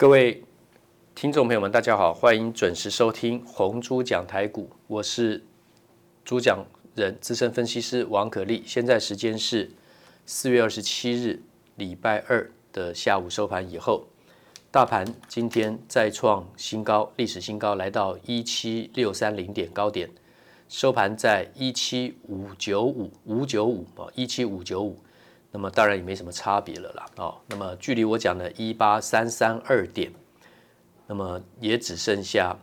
各位听众朋友们，大家好，欢迎准时收听红猪讲台股，我是主讲人资深分析师王可立。现在时间是四月二十七日礼拜二的下午收盘以后，大盘今天再创新高，历史新高，来到一七六三零点高点，收盘在一七五九五五九五啊，一七五九五。那么当然也没什么差别了啦，哦，那么距离我讲的一八三三二点，那么也只剩下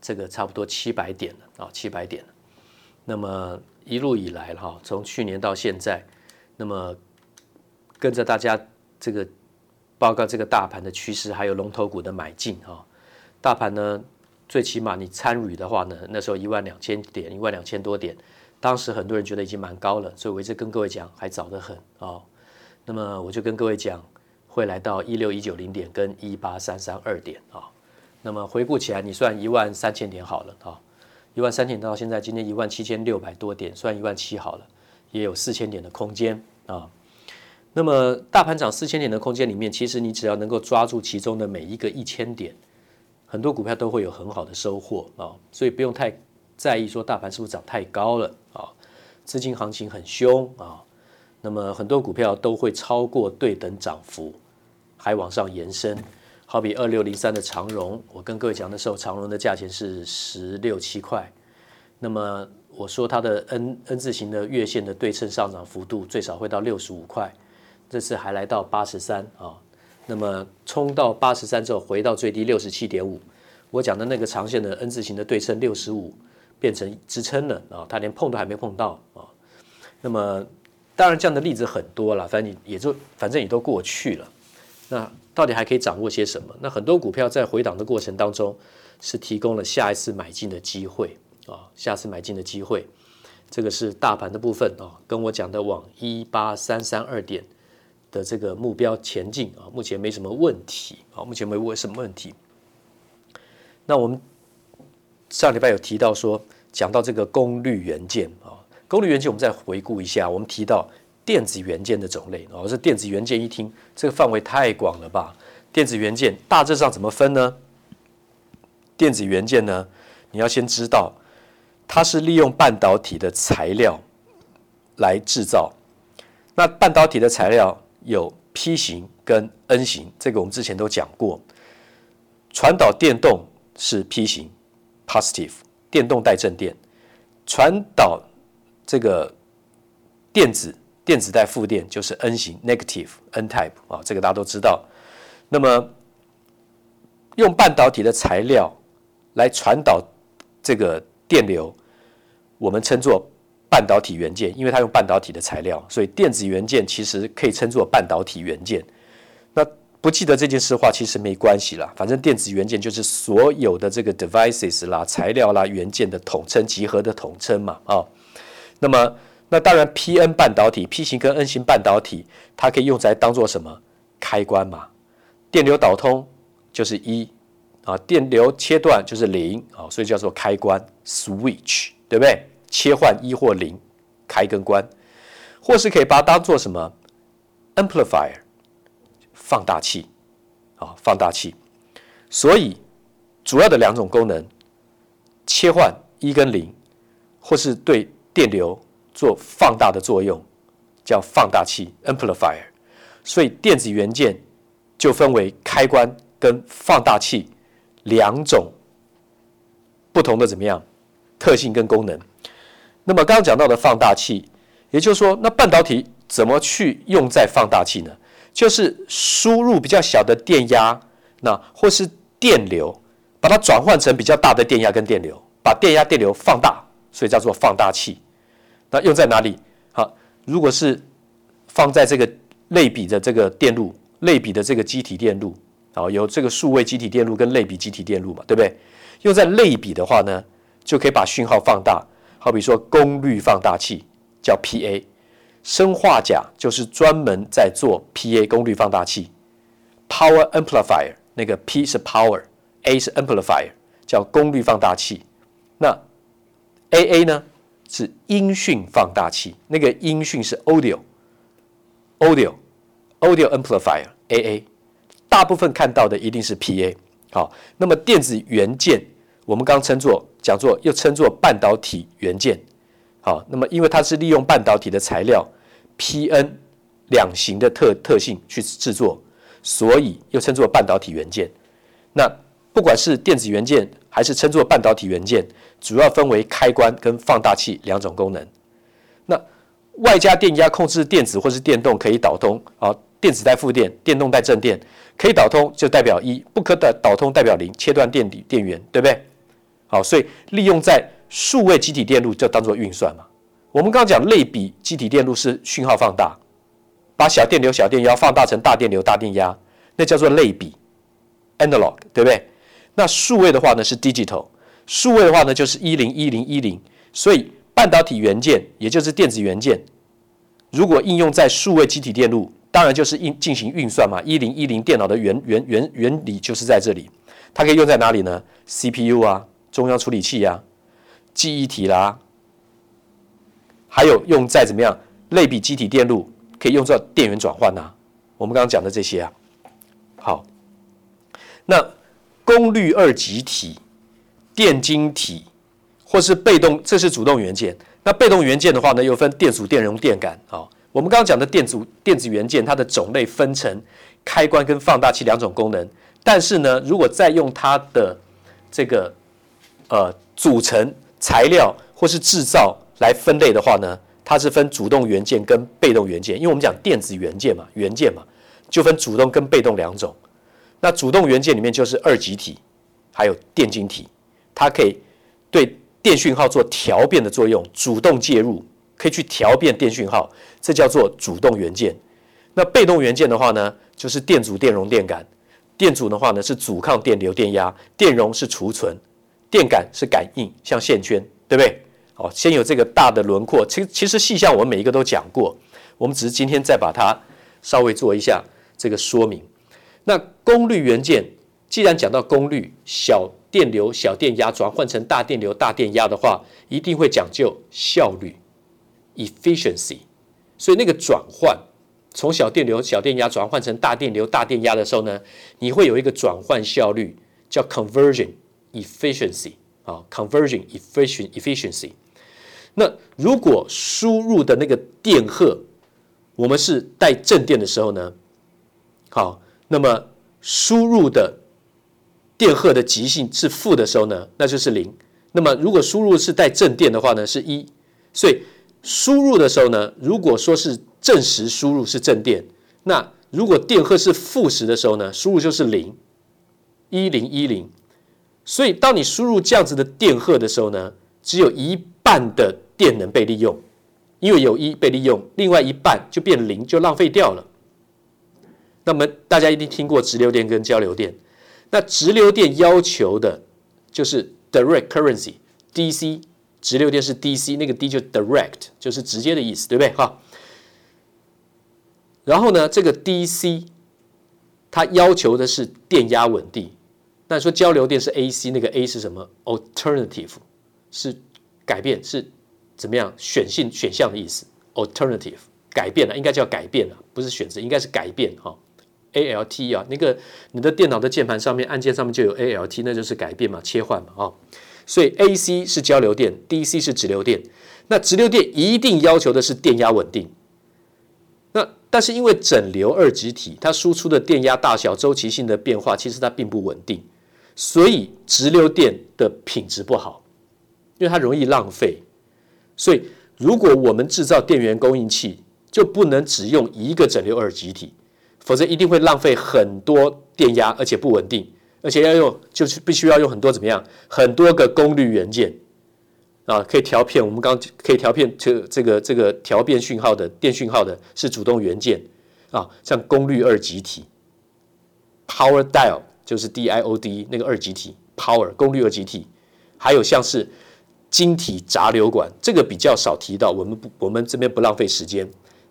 这个差不多七百点了啊，七百点了。那么一路以来哈，从去年到现在，那么跟着大家这个报告这个大盘的趋势，还有龙头股的买进哈，大盘呢最起码你参与的话呢，那时候一万两千点，一万两千多点。当时很多人觉得已经蛮高了，所以我一直跟各位讲还早得很啊、那么我就跟各位讲会来到一六一九零点跟一八三三二点啊、那么回顾起来，你算一万三千点好了啊，一万三千点到现在今天一万七千六百多点，算一万七好了，也有四千点的空间啊、那么大盘涨四千点的空间里面，其实你只要能够抓住其中的每一个一千点，很多股票都会有很好的收获啊、所以不用太在意说大盘是不是涨太高了。啊，资金行情很凶啊，那么很多股票都会超过对等涨幅，还往上延伸。好比二六零三的长荣，我跟各位讲的时候，长荣的价钱是十六七块。那么我说它的 N N 字形的月线的对称上涨幅度最少会到六十五块，这次还来到八十三啊。那么冲到八十三之后，回到最低六十七点五。我讲的那个长线的 N 字形的对称六十五。变成支撑了啊，它连碰都还没碰到啊。那么当然这样的例子很多了，反正你也就反正也都过去了。那到底还可以掌握些什么？那很多股票在回档的过程当中是提供了下一次买进的机会啊，下次买进的机会。这个是大盘的部分啊，跟我讲的往一八三三二点的这个目标前进啊，目前没什么问题啊，目前没问什么问题。那我们。上礼拜有提到说，讲到这个功率元件啊，功率元件我们再回顾一下，我们提到电子元件的种类啊，这电子元件一听这个范围太广了吧？电子元件大致上怎么分呢？电子元件呢，你要先知道它是利用半导体的材料来制造。那半导体的材料有 P 型跟 N 型，这个我们之前都讲过。传导电动是 P 型。Positive 电动带正电，传导这个电子电子带负电就是 N 型 Negative N type 啊，这个大家都知道。那么用半导体的材料来传导这个电流，我们称作半导体元件，因为它用半导体的材料，所以电子元件其实可以称作半导体元件。不记得这件事的话，其实没关系啦。反正电子元件就是所有的这个 devices 啦、材料啦、元件的统称、集合的统称嘛。啊、那么那当然，P-N 半导体、P 型跟 N 型半导体，它可以用来当做什么？开关嘛。电流导通就是一啊，电流切断就是零啊，所以叫做开关 switch，对不对？切换一或零，开跟关，或是可以把它当做什么？amplifier。放大器，啊，放大器，所以主要的两种功能，切换一跟零，或是对电流做放大的作用，叫放大器 （amplifier）。所以电子元件就分为开关跟放大器两种不同的怎么样特性跟功能。那么刚刚讲到的放大器，也就是说，那半导体怎么去用在放大器呢？就是输入比较小的电压，那或是电流，把它转换成比较大的电压跟电流，把电压电流放大，所以叫做放大器。那用在哪里？好，如果是放在这个类比的这个电路，类比的这个机体电路，啊，有这个数位机体电路跟类比机体电路嘛，对不对？用在类比的话呢，就可以把讯号放大。好比说功率放大器叫 PA。生化钾就是专门在做 PA 功率放大器，Power Amplifier 那个 P 是 Power，A 是 Amplifier，叫功率放大器。那 AA 呢是音讯放大器，那个音讯是 Audio，Audio，Audio Amplifier AA。大部分看到的一定是 PA。好，那么电子元件，我们刚称作讲座又称作半导体元件。好，那么因为它是利用半导体的材料 PN 两型的特特性去制作，所以又称作半导体元件。那不管是电子元件还是称作半导体元件，主要分为开关跟放大器两种功能。那外加电压控制电子或是电动可以导通啊，电子带负电，电动带正电，可以导通就代表一，不可导导通代表零，切断电底电源，对不对？好，所以利用在数位积体电路就当做运算嘛。我们刚刚讲类比积体电路是讯号放大，把小电流、小电压放大成大电流、大电压，那叫做类比 （analog），对不对？那数位的话呢是 digital，数位的话呢就是一零一零一零，所以半导体元件也就是电子元件，如果应用在数位积体电路，当然就是应进行运算嘛。一零一零电脑的原原原原理就是在这里，它可以用在哪里呢？CPU 啊，中央处理器啊，记忆体啦，还有用在怎么样类比机体电路，可以用作电源转换呐。我们刚刚讲的这些啊，好，那。功率二极体、电晶体，或是被动，这是主动元件。那被动元件的话呢，又分电阻、电容、电感。啊，我们刚刚讲的电阻电子元件，它的种类分成开关跟放大器两种功能。但是呢，如果再用它的这个呃组成材料或是制造来分类的话呢，它是分主动元件跟被动元件。因为我们讲电子元件嘛，元件嘛，就分主动跟被动两种。那主动元件里面就是二极体，还有电晶体，它可以对电讯号做调变的作用，主动介入，可以去调变电讯号，这叫做主动元件。那被动元件的话呢，就是电阻、电容、电感。电阻的话呢是阻抗电流、电压；电容是储存；电感是感应，像线圈，对不对？好，先有这个大的轮廓。其其实细项我们每一个都讲过，我们只是今天再把它稍微做一下这个说明。那功率元件，既然讲到功率，小电流、小电压转换成大电流、大电压的话，一定会讲究效率 （efficiency）。所以那个转换，从小电流、小电压转换成大电流、大电压的时候呢，你会有一个转换效率，叫 conversion efficiency 啊，conversion efficient efficiency。那如果输入的那个电荷，我们是带正电的时候呢，好。那么输入的电荷的极性是负的时候呢，那就是零。那么如果输入是带正电的话呢，是一。所以输入的时候呢，如果说是正时输入是正电，那如果电荷是负时的时候呢，输入就是零，一零一零。所以当你输入这样子的电荷的时候呢，只有一半的电能被利用，因为有一被利用，另外一半就变零，就浪费掉了。那么大家一定听过直流电跟交流电，那直流电要求的就是 direct currency，DC，直流电是 DC，那个 D 就 direct，就是直接的意思，对不对？哈。然后呢，这个 DC 它要求的是电压稳定。那说交流电是 AC，那个 A 是什么？Alternative 是改变，是怎么样？选性选项的意思，Alternative 改变了，应该叫改变了，不是选择，应该是改变哈。A L T 啊，那个你的电脑的键盘上面按键上面就有 A L T，那就是改变嘛，切换嘛啊、所以 A C 是交流电，D C 是直流电。那直流电一定要求的是电压稳定。那但是因为整流二极体，它输出的电压大小、周期性的变化，其实它并不稳定，所以直流电的品质不好，因为它容易浪费。所以如果我们制造电源供应器，就不能只用一个整流二极体。否则一定会浪费很多电压，而且不稳定，而且要用就是必须要用很多怎么样，很多个功率元件啊，可以调片。我们刚可以调片这这个这个调变讯号的电讯号的是主动元件啊，像功率二极体，power diode 就是 D-I-O-D 那个二极体 power 功率二极体，还有像是晶体杂流管，这个比较少提到，我们不我们这边不浪费时间。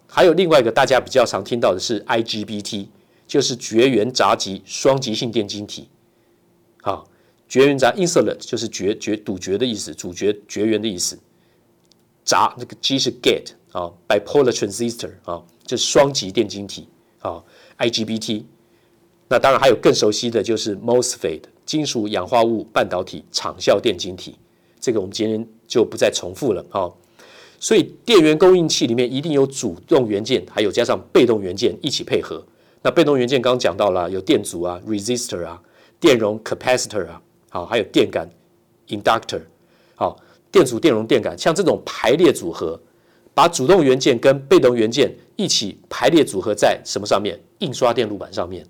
还有另外一个大家比较常听到的是 IGBT，就是绝缘杂极双极性电晶体。啊，绝缘杂 insulate 就是绝绝堵绝的意思，阻绝绝缘的意思。杂那个 G 是 gate 啊，bipolar transistor 啊，就是双极电晶体啊，IGBT。那当然还有更熟悉的就是 MOSFET 金属氧化物半导体场效电晶体，这个我们今天就不再重复了。好，所以电源供应器里面一定有主动元件，还有加上被动元件一起配合。那被动元件刚刚讲到了，有电阻啊、resistor 啊、电容 capacitor 啊，好，还有电感 inductor。好，电阻、电容、电感，像这种排列组合，把主动元件跟被动元件一起排列组合在什么上面？印刷电路板上面。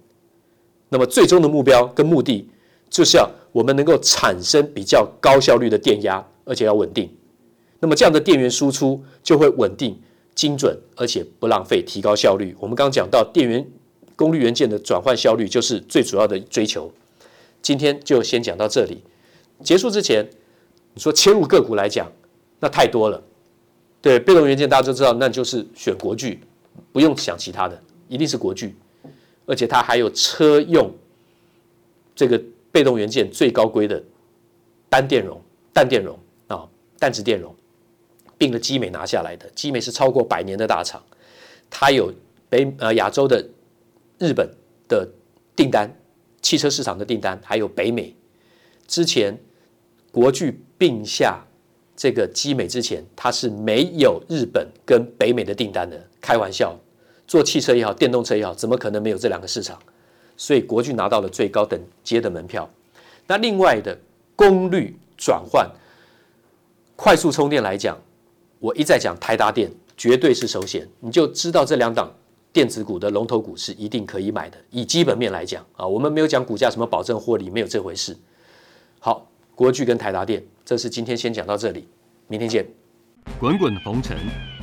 那么最终的目标跟目的，就是要我们能够产生比较高效率的电压，而且要稳定。那么这样的电源输出就会稳定、精准，而且不浪费，提高效率。我们刚讲到电源功率元件的转换效率，就是最主要的追求。今天就先讲到这里。结束之前，你说切入个股来讲，那太多了。对，被动元件大家都知道，那就是选国巨，不用想其他的，一定是国巨。而且它还有车用这个被动元件最高规的单电容、单电容啊、单子电容，并了基美拿下来的。基美是超过百年的大厂，它有北呃亚洲的日本的订单、汽车市场的订单，还有北美。之前国巨并下这个基美之前，它是没有日本跟北美的订单的，开玩笑。做汽车也好，电动车也好，怎么可能没有这两个市场？所以国巨拿到了最高等阶的门票。那另外的功率转换、快速充电来讲，我一再讲台达电绝对是首选，你就知道这两档电子股的龙头股是一定可以买的。以基本面来讲啊，我们没有讲股价什么保证获利，没有这回事。好，国巨跟台达电，这是今天先讲到这里，明天见。滚滚红尘，